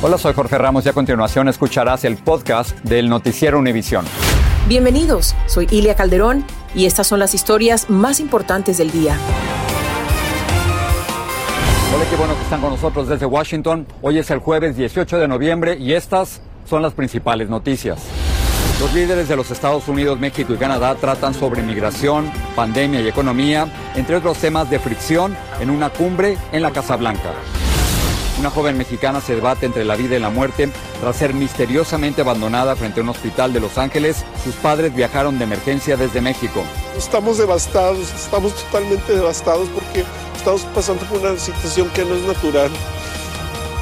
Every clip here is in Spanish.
Hola, soy Jorge Ramos y a continuación escucharás el podcast del Noticiero Univisión. Bienvenidos, soy Ilia Calderón y estas son las historias más importantes del día. Hola, qué bueno que están con nosotros desde Washington. Hoy es el jueves 18 de noviembre y estas son las principales noticias. Los líderes de los Estados Unidos, México y Canadá tratan sobre migración, pandemia y economía, entre otros temas de fricción, en una cumbre en la Casa Blanca. Una joven mexicana se debate entre la vida y la muerte tras ser misteriosamente abandonada frente a un hospital de Los Ángeles. Sus padres viajaron de emergencia desde México. Estamos devastados, estamos totalmente devastados porque estamos pasando por una situación que no es natural.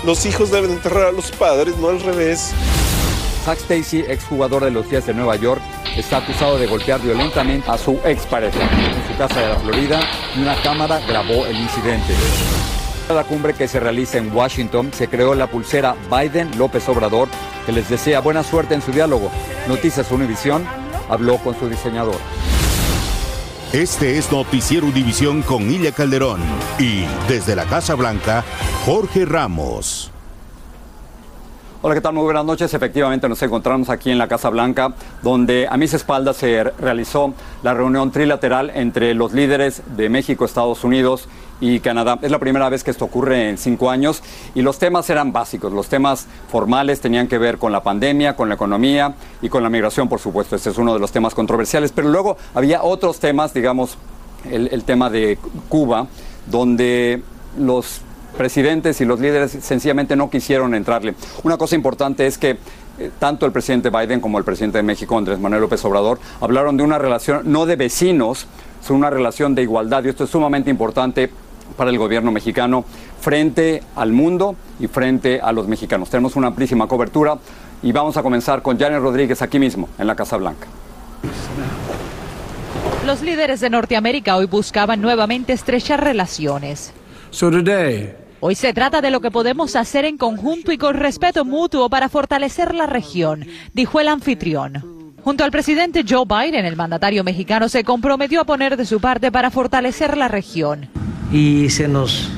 Los hijos deben enterrar a los padres, no al revés. Zack Stacy, exjugador de los Días de Nueva York, está acusado de golpear violentamente a su expareja en su casa de la Florida y una cámara grabó el incidente. La cumbre que se realiza en Washington se creó la pulsera Biden-López Obrador que les desea buena suerte en su diálogo. Noticias Univisión habló con su diseñador. Este es Noticiero Univisión con Ilia Calderón y desde la Casa Blanca, Jorge Ramos. Hola, ¿qué tal? Muy buenas noches. Efectivamente nos encontramos aquí en la Casa Blanca, donde a mis espaldas se realizó la reunión trilateral entre los líderes de México, Estados Unidos y Canadá. Es la primera vez que esto ocurre en cinco años y los temas eran básicos. Los temas formales tenían que ver con la pandemia, con la economía y con la migración, por supuesto. Este es uno de los temas controversiales. Pero luego había otros temas, digamos, el, el tema de Cuba, donde los presidentes y los líderes sencillamente no quisieron entrarle. Una cosa importante es que eh, tanto el presidente Biden como el presidente de México, Andrés Manuel López Obrador, hablaron de una relación no de vecinos, sino una relación de igualdad. Y esto es sumamente importante para el gobierno mexicano frente al mundo y frente a los mexicanos. Tenemos una amplísima cobertura y vamos a comenzar con Janet Rodríguez aquí mismo, en la Casa Blanca. Los líderes de Norteamérica hoy buscaban nuevamente estrechar relaciones. So today, Hoy se trata de lo que podemos hacer en conjunto y con respeto mutuo para fortalecer la región, dijo el anfitrión. Junto al presidente Joe Biden, el mandatario mexicano se comprometió a poner de su parte para fortalecer la región. Y se nos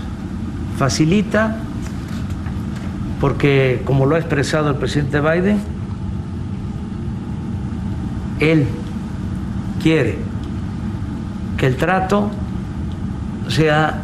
facilita porque, como lo ha expresado el presidente Biden, él quiere que el trato sea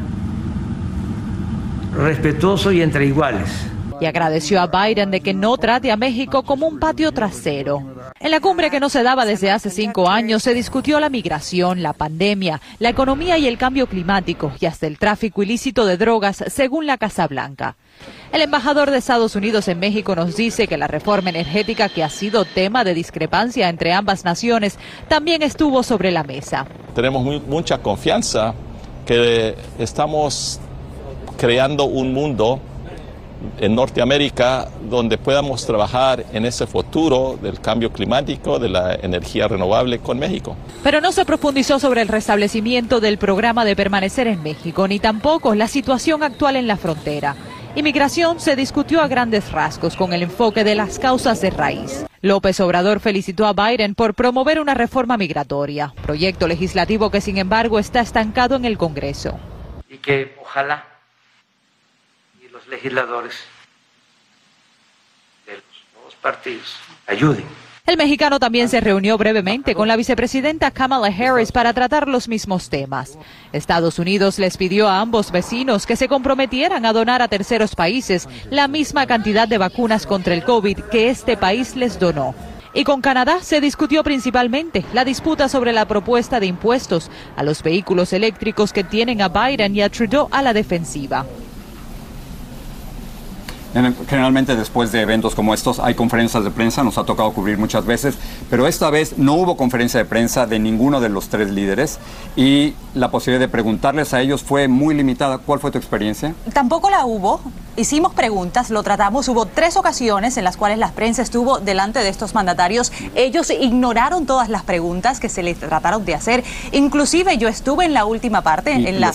respetuoso y entre iguales. y agradeció a Biden de que no trate a México como un patio trasero. En la cumbre que no se daba desde hace cinco años se discutió la migración, la pandemia, la economía y el cambio climático y hasta el tráfico ilícito de drogas, según la Casa Blanca. El embajador de Estados Unidos en México nos dice que la reforma energética que ha sido tema de discrepancia entre ambas naciones también estuvo sobre la mesa. tenemos mucha confianza que estamos creando un mundo en Norteamérica donde podamos trabajar en ese futuro del cambio climático, de la energía renovable con México. Pero no se profundizó sobre el restablecimiento del programa de permanecer en México, ni tampoco la situación actual en la frontera. Inmigración se discutió a grandes rasgos con el enfoque de las causas de raíz. López Obrador felicitó a Biden por promover una reforma migratoria, proyecto legislativo que sin embargo está estancado en el Congreso. Y que ojalá los legisladores de los nuevos partidos ayuden El mexicano también se reunió brevemente con la vicepresidenta Kamala Harris para tratar los mismos temas. Estados Unidos les pidió a ambos vecinos que se comprometieran a donar a terceros países la misma cantidad de vacunas contra el COVID que este país les donó. Y con Canadá se discutió principalmente la disputa sobre la propuesta de impuestos a los vehículos eléctricos que tienen a Biden y a Trudeau a la defensiva. Generalmente después de eventos como estos hay conferencias de prensa, nos ha tocado cubrir muchas veces, pero esta vez no hubo conferencia de prensa de ninguno de los tres líderes y la posibilidad de preguntarles a ellos fue muy limitada. ¿Cuál fue tu experiencia? Tampoco la hubo. Hicimos preguntas, lo tratamos. Hubo tres ocasiones en las cuales la prensa estuvo delante de estos mandatarios. Ellos ignoraron todas las preguntas que se les trataron de hacer. Inclusive yo estuve en la última parte, en la,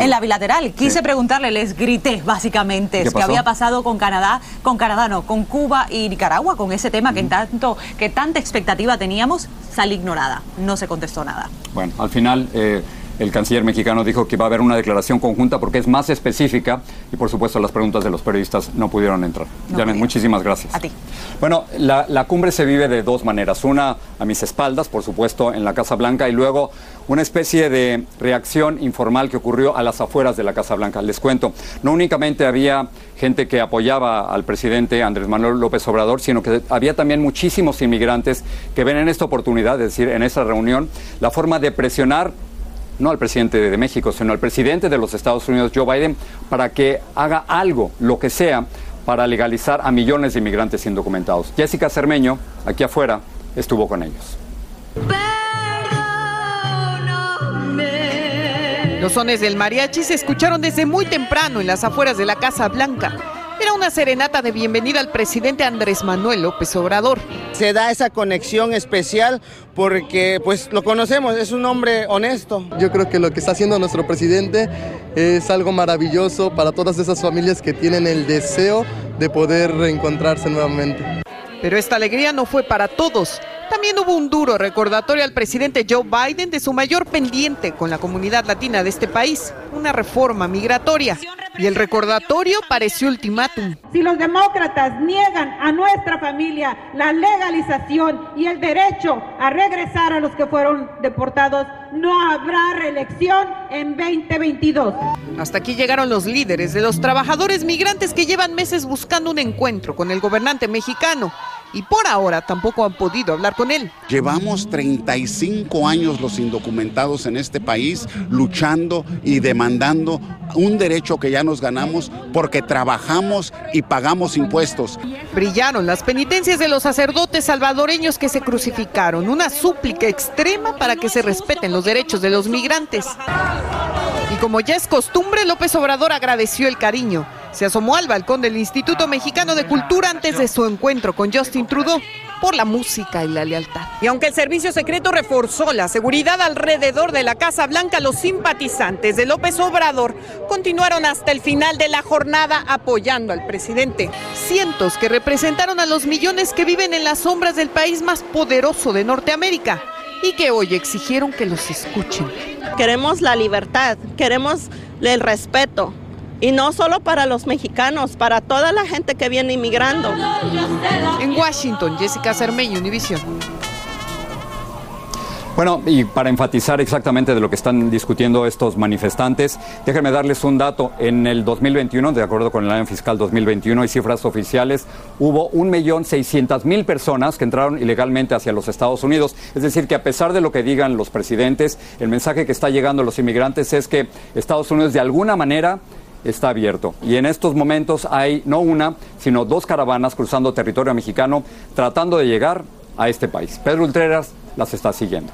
en la bilateral. Quise preguntarle, les grité básicamente qué, había pasado con Canadá, con Canadá no, con Cuba y Nicaragua, con ese tema que, tanto, que tanta expectativa teníamos, salí ignorada. No se contestó nada. Bueno, al final... Eh, el canciller mexicano dijo que va a haber una declaración conjunta porque es más específica y por supuesto las preguntas de los periodistas no pudieron entrar. muchísimas gracias. A ti. Bueno, la, la, cumbre se vive de dos maneras. Una a mis espaldas, por supuesto, en la Casa Blanca y luego una especie de reacción informal que ocurrió a las afueras de la Casa Blanca. Les cuento, no únicamente había gente que apoyaba al presidente Andrés Manuel López Obrador, sino que había también muchísimos inmigrantes que ven en esta oportunidad, es decir, en esa reunión, la forma de presionar no al presidente de México, sino al presidente de los Estados Unidos, Joe Biden, para que haga algo, lo que sea, para legalizar a millones de inmigrantes indocumentados. Jessica Cermeño, aquí afuera, estuvo con ellos. Los sones del mariachi se escucharon desde muy temprano en las afueras de la Casa Blanca. Era una serenata de bienvenida al presidente Andrés Manuel López Obrador. Se da esa conexión especial porque pues lo conocemos, es un hombre honesto. Yo creo que lo que está haciendo nuestro presidente es algo maravilloso para todas esas familias que tienen el deseo de poder reencontrarse nuevamente. Pero esta alegría no fue para todos. También hubo un duro recordatorio al presidente Joe Biden de su mayor pendiente con la comunidad latina de este país, una reforma migratoria. Y el recordatorio pareció ultimátum. Si los demócratas niegan a nuestra familia la legalización y el derecho a regresar a los que fueron deportados, no habrá reelección en 2022. Hasta aquí llegaron los líderes de los trabajadores migrantes que llevan meses buscando un encuentro con el gobernante mexicano y por ahora tampoco han podido hablar con él. Llevamos 35 años los indocumentados en este país luchando y demandando un derecho que ya nos ganamos porque trabajamos y pagamos impuestos. Brillaron las penitencias de los sacerdotes salvadoreños que se crucificaron, una súplica extrema para que se respeten los derechos de los migrantes. Y como ya es costumbre, López Obrador agradeció el cariño se asomó al balcón del Instituto Mexicano de Cultura antes de su encuentro con Justin Trudeau por la música y la lealtad. Y aunque el servicio secreto reforzó la seguridad alrededor de la Casa Blanca, los simpatizantes de López Obrador continuaron hasta el final de la jornada apoyando al presidente. Cientos que representaron a los millones que viven en las sombras del país más poderoso de Norteamérica y que hoy exigieron que los escuchen. Queremos la libertad, queremos el respeto, y no solo para los mexicanos, para toda la gente que viene inmigrando. En Washington, Jessica Cermeño, Univision. Bueno, y para enfatizar exactamente de lo que están discutiendo estos manifestantes, déjenme darles un dato. En el 2021, de acuerdo con el año fiscal 2021 y cifras oficiales, hubo 1.600.000 personas que entraron ilegalmente hacia los Estados Unidos. Es decir, que a pesar de lo que digan los presidentes, el mensaje que está llegando a los inmigrantes es que Estados Unidos de alguna manera está abierto. Y en estos momentos hay no una, sino dos caravanas cruzando territorio mexicano tratando de llegar a este país. Pedro Ultreras las está siguiendo.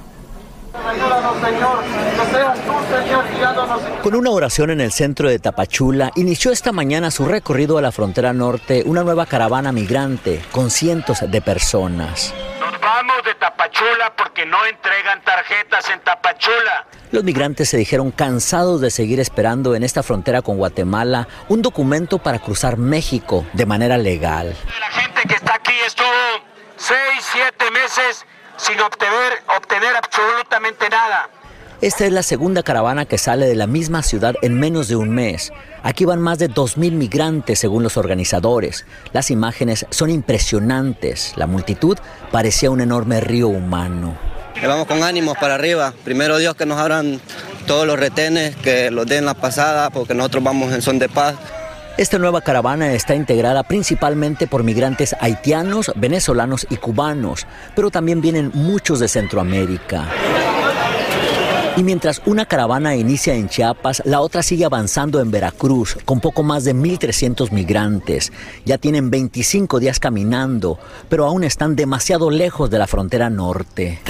Con una oración en el centro de Tapachula, inició esta mañana su recorrido a la frontera norte una nueva caravana migrante con cientos de personas. Nos vamos de Tapachula porque no entregan tarjetas en Tapachula. Los migrantes se dijeron cansados de seguir esperando en esta frontera con Guatemala un documento para cruzar México de manera legal. La gente que está aquí estuvo seis, siete meses sin obtener, obtener absolutamente nada. Esta es la segunda caravana que sale de la misma ciudad en menos de un mes. Aquí van más de 2.000 migrantes según los organizadores. Las imágenes son impresionantes. La multitud parecía un enorme río humano. Vamos con ánimos para arriba. Primero Dios que nos abran todos los retenes, que los den la pasada, porque nosotros vamos en son de paz. Esta nueva caravana está integrada principalmente por migrantes haitianos, venezolanos y cubanos, pero también vienen muchos de Centroamérica. Y mientras una caravana inicia en Chiapas, la otra sigue avanzando en Veracruz con poco más de 1.300 migrantes. Ya tienen 25 días caminando, pero aún están demasiado lejos de la frontera norte.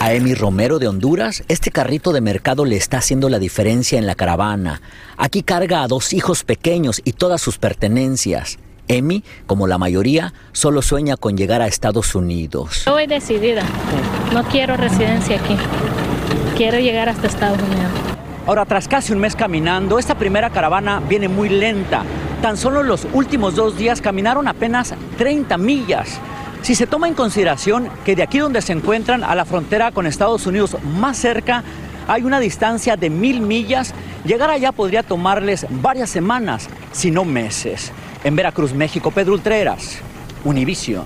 A Emi Romero de Honduras, este carrito de mercado le está haciendo la diferencia en la caravana. Aquí carga a dos hijos pequeños y todas sus pertenencias. Emi, como la mayoría, solo sueña con llegar a Estados Unidos. Estoy decidida. No quiero residencia aquí. Quiero llegar hasta Estados Unidos. Ahora, tras casi un mes caminando, esta primera caravana viene muy lenta. Tan solo los últimos dos días caminaron apenas 30 millas. Si se toma en consideración que de aquí donde se encuentran a la frontera con Estados Unidos más cerca hay una distancia de mil millas, llegar allá podría tomarles varias semanas, si no meses. En Veracruz, México, Pedro Ultreras, Univision.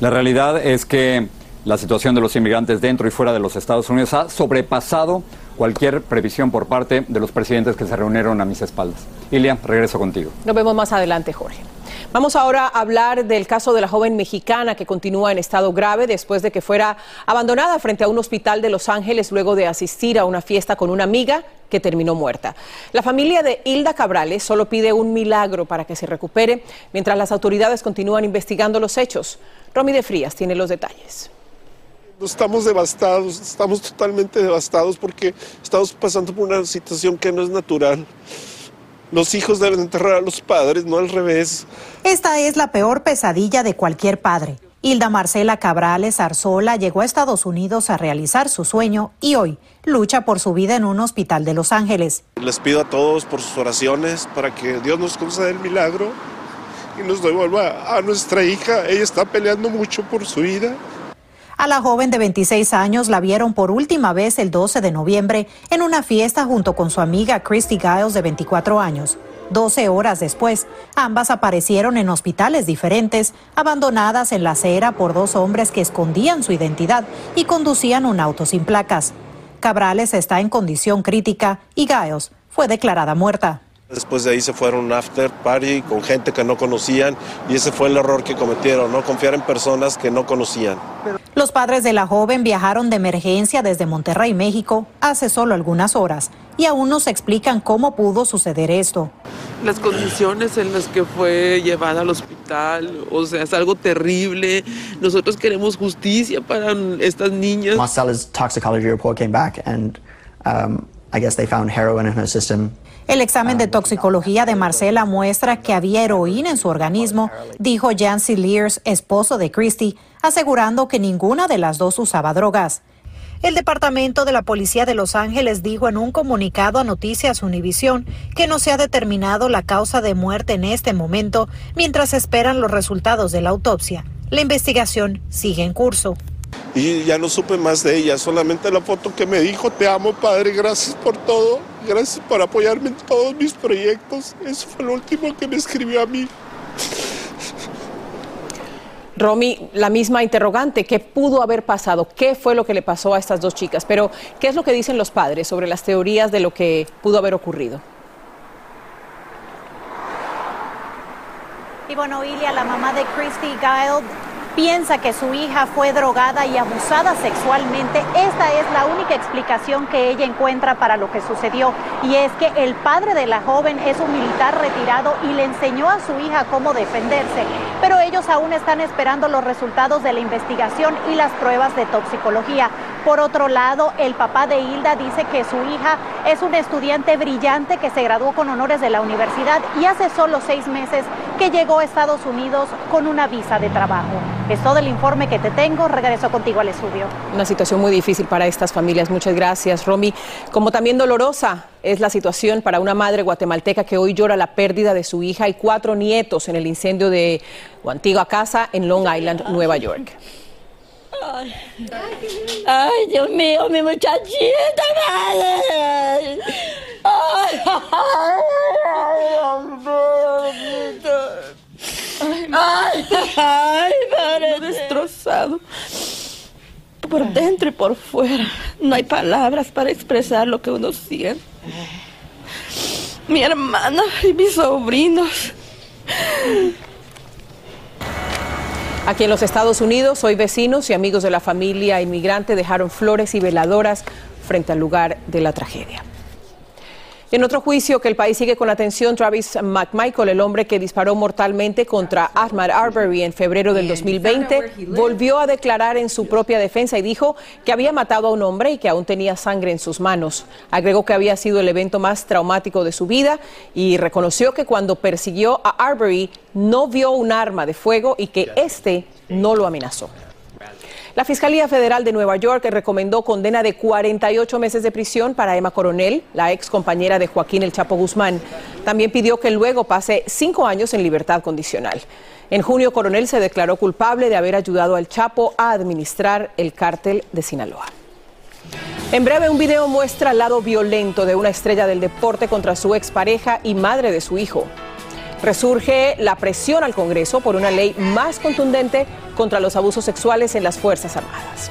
La realidad es que la situación de los inmigrantes dentro y fuera de los Estados Unidos ha sobrepasado cualquier previsión por parte de los presidentes que se reunieron a mis espaldas. Ilia, regreso contigo. Nos vemos más adelante, Jorge. Vamos ahora a hablar del caso de la joven mexicana que continúa en estado grave después de que fuera abandonada frente a un hospital de Los Ángeles luego de asistir a una fiesta con una amiga que terminó muerta. La familia de Hilda Cabrales solo pide un milagro para que se recupere mientras las autoridades continúan investigando los hechos. Romy de Frías tiene los detalles. Estamos devastados, estamos totalmente devastados porque estamos pasando por una situación que no es natural. Los hijos deben enterrar a los padres, no al revés. Esta es la peor pesadilla de cualquier padre. Hilda Marcela Cabrales Arzola llegó a Estados Unidos a realizar su sueño y hoy lucha por su vida en un hospital de Los Ángeles. Les pido a todos por sus oraciones para que Dios nos conceda el milagro y nos devuelva a nuestra hija. Ella está peleando mucho por su vida. A la joven de 26 años la vieron por última vez el 12 de noviembre en una fiesta junto con su amiga Christy Giles de 24 años. 12 horas después, ambas aparecieron en hospitales diferentes, abandonadas en la acera por dos hombres que escondían su identidad y conducían un auto sin placas. Cabrales está en condición crítica y Giles fue declarada muerta. Después de ahí se fueron a un after party con gente que no conocían y ese fue el error que cometieron, no confiar en personas que no conocían. Los padres de la joven viajaron de emergencia desde Monterrey, México, hace solo algunas horas y aún no se explican cómo pudo suceder esto. Las condiciones en las que fue llevada al hospital, o sea, es algo terrible. Nosotros queremos justicia para estas niñas. Marcella's toxicology report came back and um, I guess they found heroin in her system. El examen de toxicología de Marcela muestra que había heroína en su organismo, dijo Jancy Lears, esposo de Christy, asegurando que ninguna de las dos usaba drogas. El Departamento de la Policía de Los Ángeles dijo en un comunicado a Noticias Univisión que no se ha determinado la causa de muerte en este momento mientras esperan los resultados de la autopsia. La investigación sigue en curso. Y ya no supe más de ella, solamente la foto que me dijo, te amo padre, gracias por todo, gracias por apoyarme en todos mis proyectos. Eso fue lo último que me escribió a mí. Romy, la misma interrogante, ¿qué pudo haber pasado? ¿Qué fue lo que le pasó a estas dos chicas? Pero, ¿qué es lo que dicen los padres sobre las teorías de lo que pudo haber ocurrido? Y bueno, Ilia, la mamá de Christy Giles, piensa que su hija fue drogada y abusada sexualmente. Esta es la única explicación que ella encuentra para lo que sucedió y es que el padre de la joven es un militar retirado y le enseñó a su hija cómo defenderse, pero ellos aún están esperando los resultados de la investigación y las pruebas de toxicología. Por otro lado, el papá de Hilda dice que su hija es una estudiante brillante que se graduó con honores de la universidad y hace solo seis meses que llegó a Estados Unidos con una visa de trabajo. Es todo el informe que te tengo. Regreso contigo al estudio. Una situación muy difícil para estas familias. Muchas gracias, Romy. Como también dolorosa es la situación para una madre guatemalteca que hoy llora la pérdida de su hija y cuatro nietos en el incendio de su antigua casa en Long Island, Nueva York. Ay, Dios mío, mi muchachita, madre. Ay, ay, padre, destrozado. Por dentro y por fuera. No hay palabras para expresar lo que uno siente. Mi hermana y mis sobrinos. Aquí en los Estados Unidos, hoy vecinos y amigos de la familia inmigrante dejaron flores y veladoras frente al lugar de la tragedia. En otro juicio que el país sigue con atención, Travis McMichael, el hombre que disparó mortalmente contra Ahmad Arbery en febrero del 2020, volvió a declarar en su propia defensa y dijo que había matado a un hombre y que aún tenía sangre en sus manos. Agregó que había sido el evento más traumático de su vida y reconoció que cuando persiguió a Arbery no vio un arma de fuego y que este no lo amenazó. La Fiscalía Federal de Nueva York recomendó condena de 48 meses de prisión para Emma Coronel, la ex compañera de Joaquín El Chapo Guzmán. También pidió que luego pase cinco años en libertad condicional. En junio, Coronel se declaró culpable de haber ayudado al Chapo a administrar el cártel de Sinaloa. En breve, un video muestra el lado violento de una estrella del deporte contra su expareja y madre de su hijo. Resurge la presión al Congreso por una ley más contundente contra los abusos sexuales en las Fuerzas Armadas.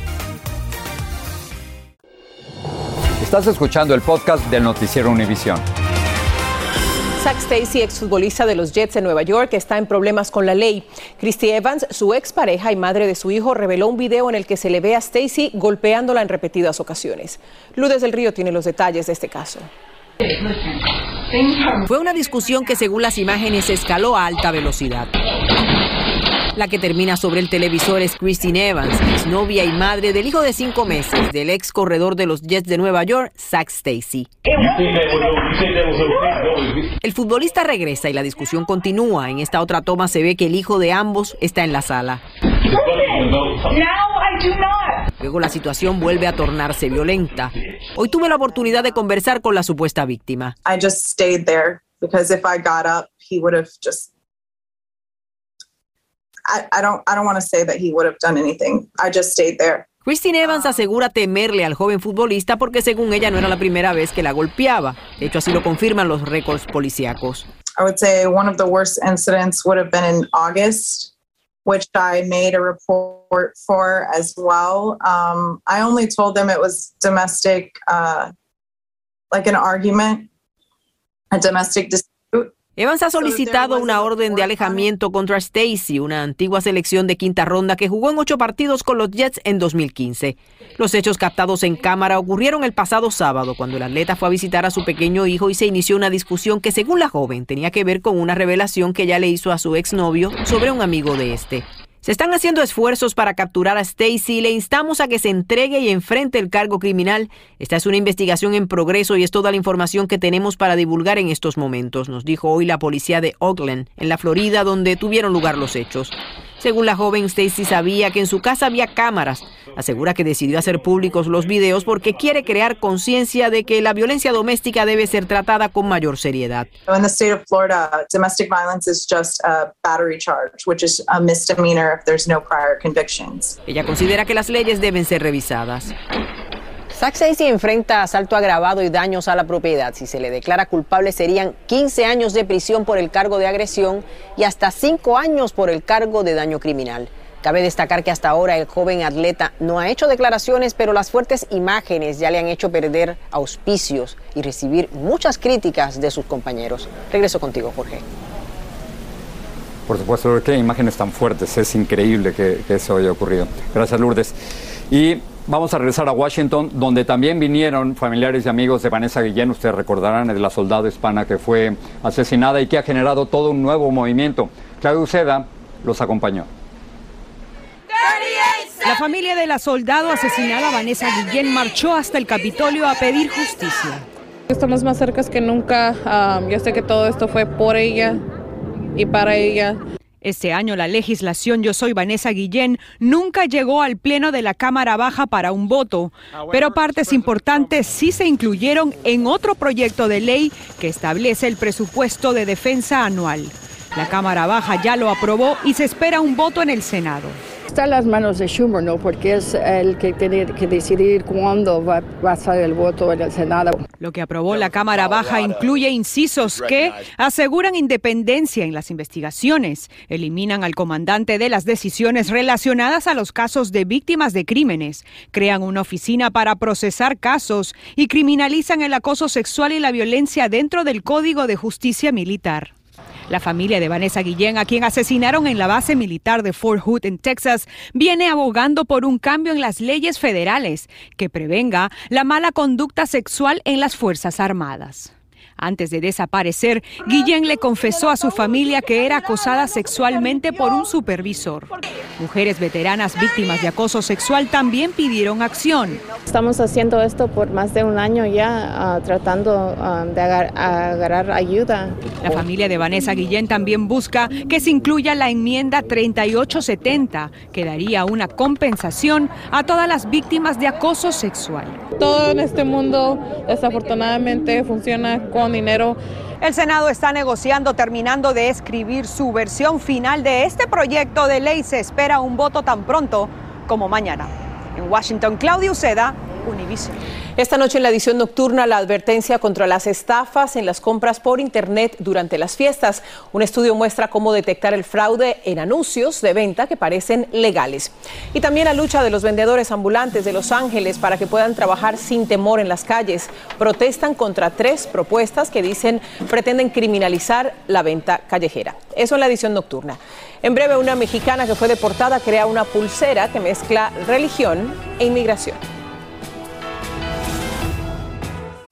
Estás escuchando el podcast del noticiero Univisión. Zach Stacy, exfutbolista de los Jets de Nueva York, está en problemas con la ley. Christy Evans, su expareja y madre de su hijo, reveló un video en el que se le ve a Stacy golpeándola en repetidas ocasiones. Ludes del Río tiene los detalles de este caso. Fue una discusión que según las imágenes escaló a alta velocidad. La que termina sobre el televisor es Christine Evans, exnovia y madre del hijo de cinco meses del ex corredor de los Jets de Nueva York, Zach Stacy. El futbolista regresa y la discusión continúa. En esta otra toma se ve que el hijo de ambos está en la sala. Luego la situación vuelve a tornarse violenta. Hoy tuve la oportunidad de conversar con la supuesta víctima. I just stayed there because if I got up, he would have just I, I don't I don't want to say that he would have done anything. I just stayed there. Christine Evans asegura temerle al joven futbolista porque según ella no era la primera vez que la golpeaba. De hecho, así lo confirman los récords policíacos. I would say one of the worst incidents would have been in August, which I made a report for as well. Um, I only told them it was domestic, uh, like an argument, a domestic dispute. Evans ha solicitado una orden de alejamiento contra Stacy, una antigua selección de quinta ronda que jugó en ocho partidos con los Jets en 2015. Los hechos captados en cámara ocurrieron el pasado sábado cuando el atleta fue a visitar a su pequeño hijo y se inició una discusión que según la joven tenía que ver con una revelación que ella le hizo a su exnovio sobre un amigo de este. Se están haciendo esfuerzos para capturar a Stacy y le instamos a que se entregue y enfrente el cargo criminal. Esta es una investigación en progreso y es toda la información que tenemos para divulgar en estos momentos, nos dijo hoy la policía de Oakland, en la Florida, donde tuvieron lugar los hechos. Según la joven, Stacy sabía que en su casa había cámaras. Asegura que decidió hacer públicos los videos porque quiere crear conciencia de que la violencia doméstica debe ser tratada con mayor seriedad. In the state of Florida, domestic violence is just a battery charge, which is a misdemeanor if there's no prior convictions. Ella considera que las leyes deben ser revisadas. Stacy enfrenta asalto agravado y daños a la propiedad. Si se le declara culpable serían 15 años de prisión por el cargo de agresión y hasta 5 años por el cargo de daño criminal. Cabe destacar que hasta ahora el joven atleta no ha hecho declaraciones, pero las fuertes imágenes ya le han hecho perder auspicios y recibir muchas críticas de sus compañeros. Regreso contigo, Jorge. Por supuesto, qué imágenes tan fuertes. Es increíble que, que eso haya ocurrido. Gracias, Lourdes. Y vamos a regresar a Washington, donde también vinieron familiares y amigos de Vanessa Guillén. Ustedes recordarán, de la soldado hispana que fue asesinada y que ha generado todo un nuevo movimiento. Claudio Uceda los acompañó. La familia de la soldado asesinada Vanessa Guillén marchó hasta el Capitolio a pedir justicia. Estamos más cerca que nunca. Um, yo sé que todo esto fue por ella y para ella. Este año la legislación Yo Soy Vanessa Guillén nunca llegó al Pleno de la Cámara Baja para un voto, pero partes importantes sí se incluyeron en otro proyecto de ley que establece el presupuesto de defensa anual. La Cámara Baja ya lo aprobó y se espera un voto en el Senado. Está en las manos de Schumer, ¿no? Porque es el que tiene que decidir cuándo va, a salir el voto en el Senado. Lo que aprobó la Cámara Baja incluye incisos que aseguran independencia en las investigaciones, eliminan al comandante de las decisiones relacionadas a los casos de víctimas de crímenes, crean una oficina para procesar casos y criminalizan el acoso sexual y la violencia dentro del Código de Justicia Militar. La familia de Vanessa Guillén, a quien asesinaron en la base militar de Fort Hood en Texas, viene abogando por un cambio en las leyes federales que prevenga la mala conducta sexual en las Fuerzas Armadas. Antes de desaparecer, Guillén le confesó a su familia que era acosada sexualmente por un supervisor. Mujeres veteranas víctimas de acoso sexual también pidieron acción. Estamos haciendo esto por más de un año ya, uh, tratando uh, de agar agarrar ayuda. La familia de Vanessa Guillén también busca que se incluya la enmienda 3870, que daría una compensación a todas las víctimas de acoso sexual. Todo en este mundo desafortunadamente funciona con dinero. El Senado está negociando, terminando de escribir su versión final de este proyecto de ley. Se espera un voto tan pronto como mañana. En Washington, Claudio Uceda, Univision. Esta noche en la edición nocturna la advertencia contra las estafas en las compras por Internet durante las fiestas. Un estudio muestra cómo detectar el fraude en anuncios de venta que parecen legales. Y también la lucha de los vendedores ambulantes de Los Ángeles para que puedan trabajar sin temor en las calles. Protestan contra tres propuestas que dicen pretenden criminalizar la venta callejera. Eso en la edición nocturna. En breve, una mexicana que fue deportada crea una pulsera que mezcla religión e inmigración.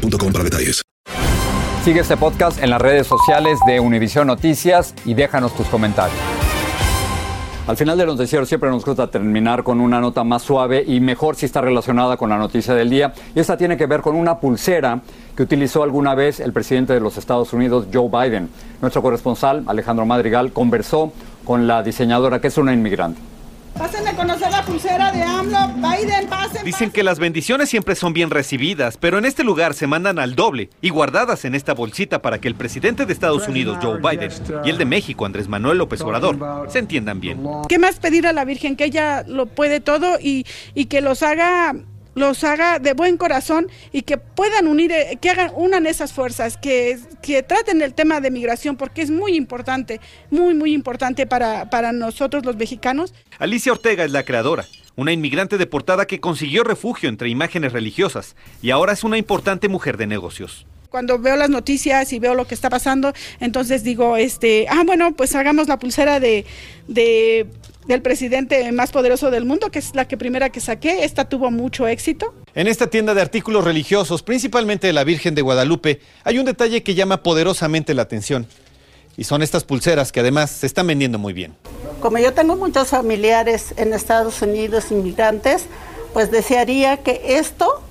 para detalles. Sigue este podcast en las redes sociales de Univision Noticias y déjanos tus comentarios. Al final del noticiero siempre nos gusta terminar con una nota más suave y mejor si está relacionada con la noticia del día. Y esta tiene que ver con una pulsera que utilizó alguna vez el presidente de los Estados Unidos, Joe Biden. Nuestro corresponsal, Alejandro Madrigal, conversó con la diseñadora, que es una inmigrante. Pasen a conocer la pulsera de AMLO. Biden, pasen. Dicen que las bendiciones siempre son bien recibidas, pero en este lugar se mandan al doble y guardadas en esta bolsita para que el presidente de Estados Unidos, Joe Biden, y el de México, Andrés Manuel López Obrador, se entiendan bien. ¿Qué más pedir a la Virgen? Que ella lo puede todo y, y que los haga los haga de buen corazón y que puedan unir, eh, que hagan, unan esas fuerzas, que, que traten el tema de migración, porque es muy importante, muy, muy importante para, para nosotros los mexicanos. Alicia Ortega es la creadora, una inmigrante deportada que consiguió refugio entre imágenes religiosas y ahora es una importante mujer de negocios cuando veo las noticias y veo lo que está pasando, entonces digo, este, ah, bueno, pues hagamos la pulsera de, de del presidente más poderoso del mundo, que es la que primera que saqué. Esta tuvo mucho éxito. En esta tienda de artículos religiosos, principalmente de la Virgen de Guadalupe, hay un detalle que llama poderosamente la atención. Y son estas pulseras que además se están vendiendo muy bien. Como yo tengo muchos familiares en Estados Unidos, inmigrantes, pues desearía que esto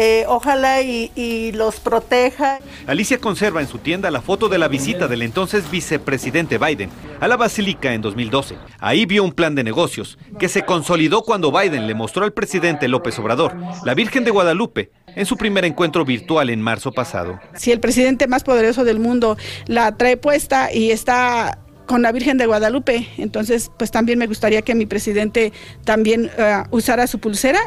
eh, ojalá y, los proteja. Alicia conserva en su tienda la foto de la visita del entonces vicepresidente Biden a la Basílica en 2012. Ahí vio un plan de negocios que se consolidó cuando Biden le mostró al presidente López Obrador la Virgen de Guadalupe en su primer encuentro virtual en marzo pasado. Si el presidente más poderoso del mundo la trae puesta y está con la Virgen de Guadalupe, entonces pues también me gustaría que mi presidente también eh, usara su pulsera.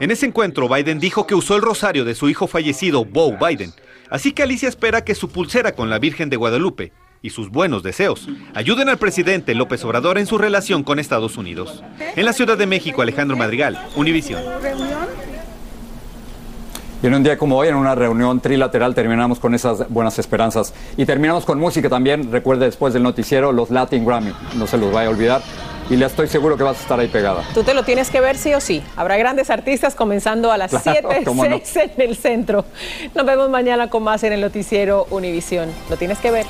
En ese encuentro, Biden dijo que usó el rosario de su hijo fallecido, Bo Biden. Así que Alicia espera que su pulsera con la Virgen de Guadalupe y sus buenos deseos ayuden al presidente López Obrador en su relación con Estados Unidos. En la Ciudad de México, Alejandro Madrigal, Univisión. Y en un día como hoy, en una reunión trilateral, terminamos con esas buenas esperanzas. Y terminamos con música también. Recuerde después del noticiero los Latin Grammy. No se los vaya a olvidar y le estoy seguro que vas a estar ahí pegada. Tú te lo tienes que ver sí o sí. Habrá grandes artistas comenzando a las 7, 6 en el centro. Nos vemos mañana con más en el noticiero Univisión. Lo tienes que ver.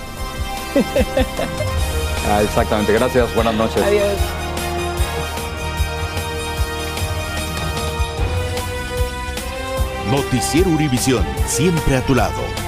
ah, exactamente. Gracias. Buenas noches. Adiós. Noticiero Univisión, siempre a tu lado.